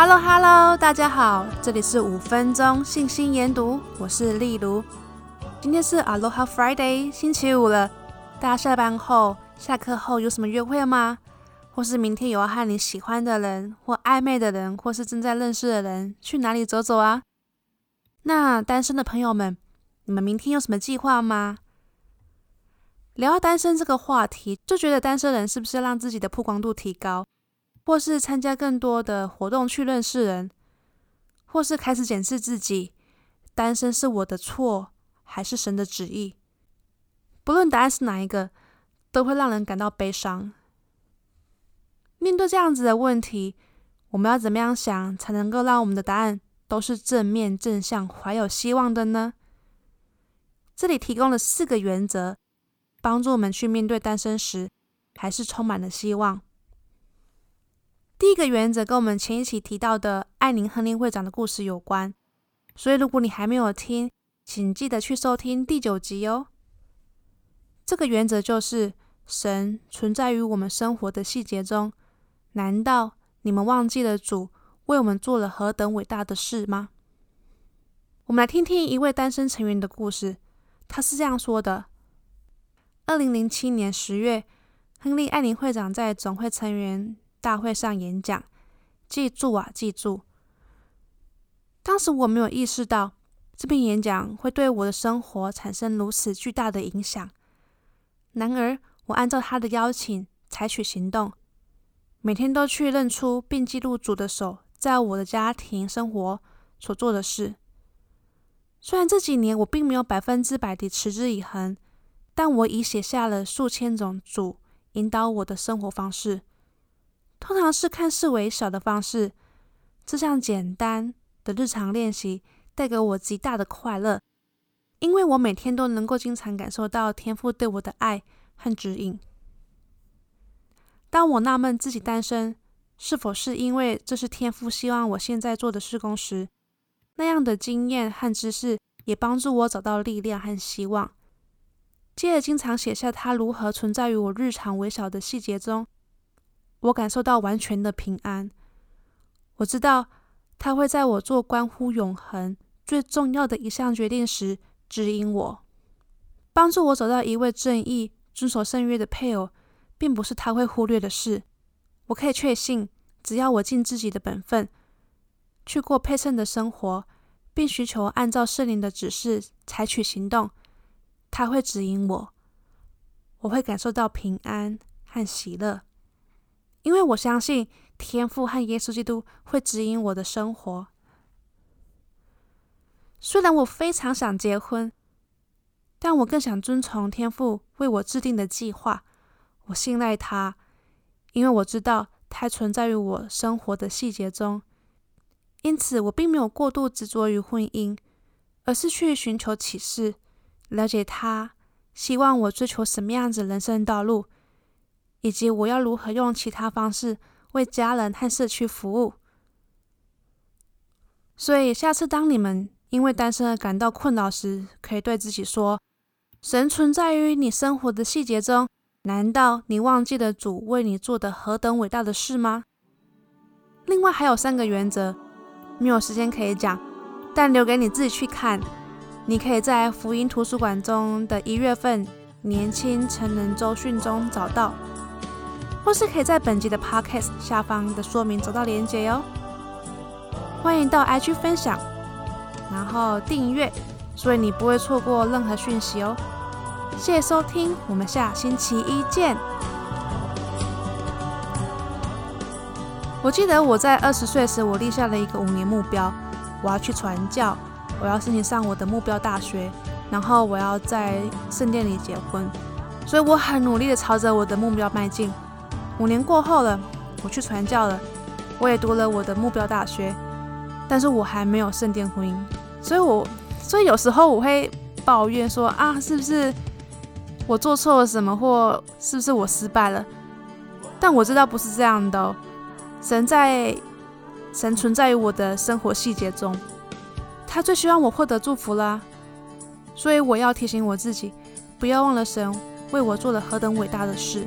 Hello Hello，大家好，这里是五分钟信心研读，我是丽如。今天是 Aloha Friday，星期五了。大家下班后、下课后有什么约会吗？或是明天有要和你喜欢的人、或暧昧的人，或是正在认识的人去哪里走走啊？那单身的朋友们，你们明天有什么计划吗？聊到单身这个话题，就觉得单身人是不是要让自己的曝光度提高，或是参加更多的活动去认识人，或是开始检视自己，单身是我的错还是神的旨意？不论答案是哪一个，都会让人感到悲伤。面对这样子的问题，我们要怎么样想才能够让我们的答案都是正面、正向、怀有希望的呢？这里提供了四个原则，帮助我们去面对单身时还是充满了希望。第一个原则跟我们前一期提到的艾宁·亨利会长的故事有关，所以如果你还没有听，请记得去收听第九集哦。这个原则就是神存在于我们生活的细节中。难道你们忘记了主为我们做了何等伟大的事吗？我们来听听一位单身成员的故事。他是这样说的：二零零七年十月，亨利·艾宁会长在总会成员大会上演讲。记住啊，记住！当时我没有意识到这篇演讲会对我的生活产生如此巨大的影响。然而，我按照他的邀请采取行动。每天都去认出并记录主的手在我的家庭生活所做的事。虽然这几年我并没有百分之百地持之以恒，但我已写下了数千种主引导我的生活方式。通常是看似微小的方式，这项简单的日常练习带给我极大的快乐，因为我每天都能够经常感受到天父对我的爱和指引。当我纳闷自己单身是否是因为这是天父希望我现在做的事工时，那样的经验和知识也帮助我找到力量和希望。接着，经常写下他如何存在于我日常微小的细节中，我感受到完全的平安。我知道他会在我做关乎永恒最重要的一项决定时指引我，帮助我找到一位正义、遵守圣约的配偶。并不是他会忽略的事。我可以确信，只要我尽自己的本分，去过配衬的生活，并寻求按照圣灵的指示采取行动，他会指引我。我会感受到平安和喜乐，因为我相信天父和耶稣基督会指引我的生活。虽然我非常想结婚，但我更想遵从天父为我制定的计划。我信赖他，因为我知道他存在于我生活的细节中，因此我并没有过度执着于婚姻，而是去寻求启示，了解他希望我追求什么样子人生道路，以及我要如何用其他方式为家人和社区服务。所以，下次当你们因为单身而感到困扰时，可以对自己说：“神存在于你生活的细节中。”难道你忘记了主为你做的何等伟大的事吗？另外还有三个原则，没有时间可以讲，但留给你自己去看。你可以在福音图书馆中的一月份年轻成人周讯中找到，或是可以在本集的 Podcast 下方的说明找到连结哟。欢迎到 IG 分享，然后订阅，所以你不会错过任何讯息哦。谢谢收听，我们下星期一见。我记得我在二十岁时，我立下了一个五年目标，我要去传教，我要申请上我的目标大学，然后我要在圣殿里结婚。所以我很努力的朝着我的目标迈进。五年过后了，我去传教了，我也读了我的目标大学，但是我还没有圣殿婚姻。所以我，所以有时候我会抱怨说啊，是不是？我做错了什么，或是不是我失败了？但我知道不是这样的。神在，神存在于我的生活细节中，他最希望我获得祝福啦。所以我要提醒我自己，不要忘了神为我做了何等伟大的事。